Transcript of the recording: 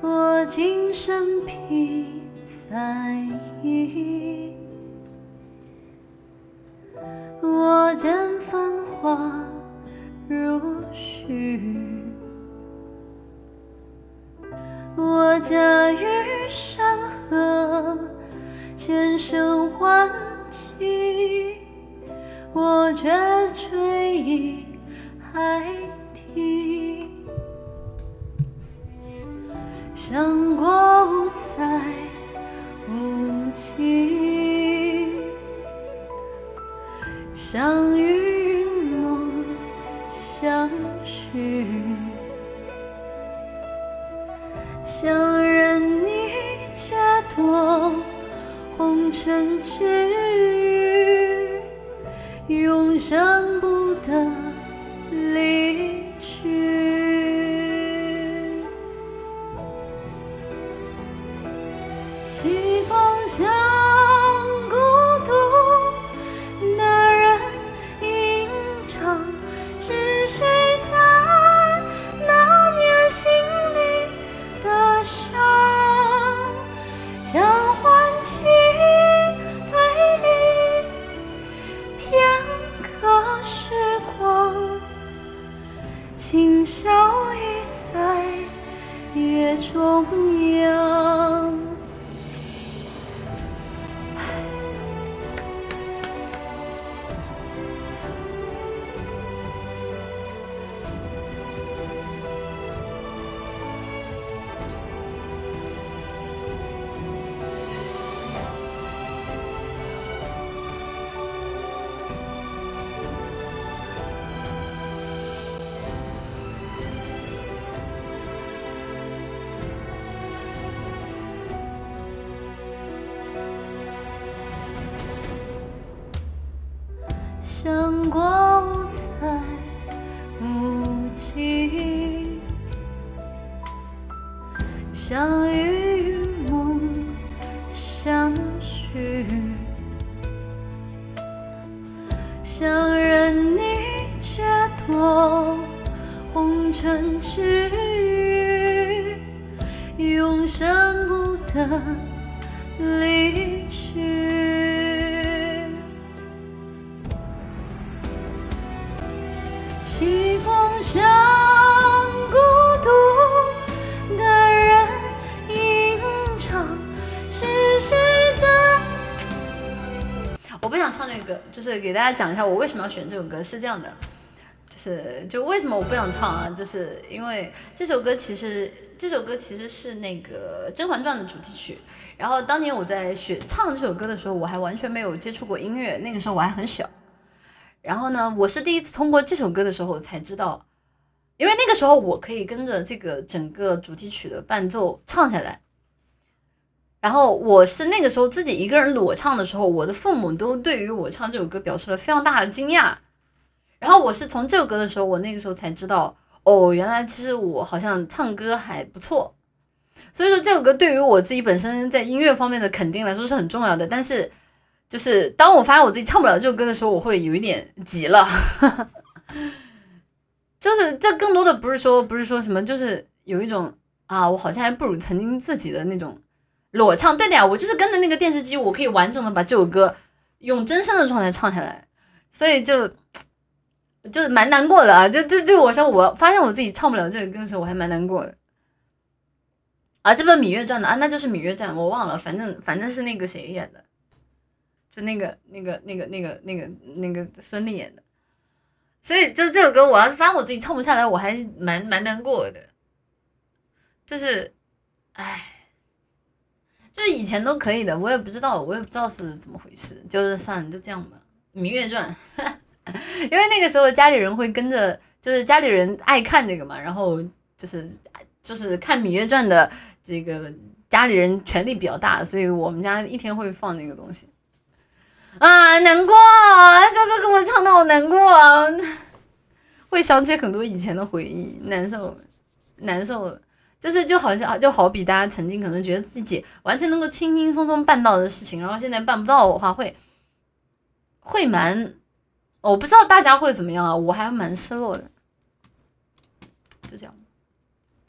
我今生披彩衣，我见繁华如许，我驾于山河，千声唤起，我却追忆海底。想过无猜无期，相遇云梦相许，想任你解脱红尘之余，永生不得西风向孤独的人吟唱，是谁在那年心里的伤？将欢情推离片刻时光，今宵已在夜中央。想过无猜无期，相遇云梦相许，想任你解脱红尘之余，永生不得离去。西风向孤独的人吟唱，是谁在？我不想唱这个，就是给大家讲一下我为什么要选这首歌。是这样的，就是就为什么我不想唱啊？就是因为这首歌其实这首歌其实是那个《甄嬛传》的主题曲。然后当年我在学唱这首歌的时候，我还完全没有接触过音乐，那个时候我还很小。然后呢，我是第一次通过这首歌的时候才知道，因为那个时候我可以跟着这个整个主题曲的伴奏唱下来。然后我是那个时候自己一个人裸唱的时候，我的父母都对于我唱这首歌表示了非常大的惊讶。然后我是从这首歌的时候，我那个时候才知道，哦，原来其实我好像唱歌还不错。所以说这首歌对于我自己本身在音乐方面的肯定来说是很重要的，但是。就是当我发现我自己唱不了这首歌的时候，我会有一点急了。就是这更多的不是说不是说什么，就是有一种啊，我好像还不如曾经自己的那种裸唱。对的呀，我就是跟着那个电视机，我可以完整的把这首歌用真声的状态唱下来。所以就就是蛮难过的啊！就对对我说，我发现我自己唱不了这个歌的时候，我还蛮难过的。啊，这本《芈月传》的啊，那就是《芈月传》，我忘了，反正反正是那个谁演的。就那个、那个、那个、那个、那个、那个孙俪演的，所以就这首歌，我要是发现我自己唱不下来，我还是蛮蛮难过的。就是，唉，就是以前都可以的，我也不知道，我也不知道是怎么回事，就是算了，就这样吧。《芈月传》，因为那个时候家里人会跟着，就是家里人爱看这个嘛，然后就是就是看《芈月传》的这个家里人权力比较大，所以我们家一天会放那个东西。啊，难过！这歌给我唱的好难过啊，会想起很多以前的回忆，难受，难受。就是就好像就好比大家曾经可能觉得自己完全能够轻轻松松办到的事情，然后现在办不到的话，会会蛮……我不知道大家会怎么样啊，我还蛮失落的。就这样。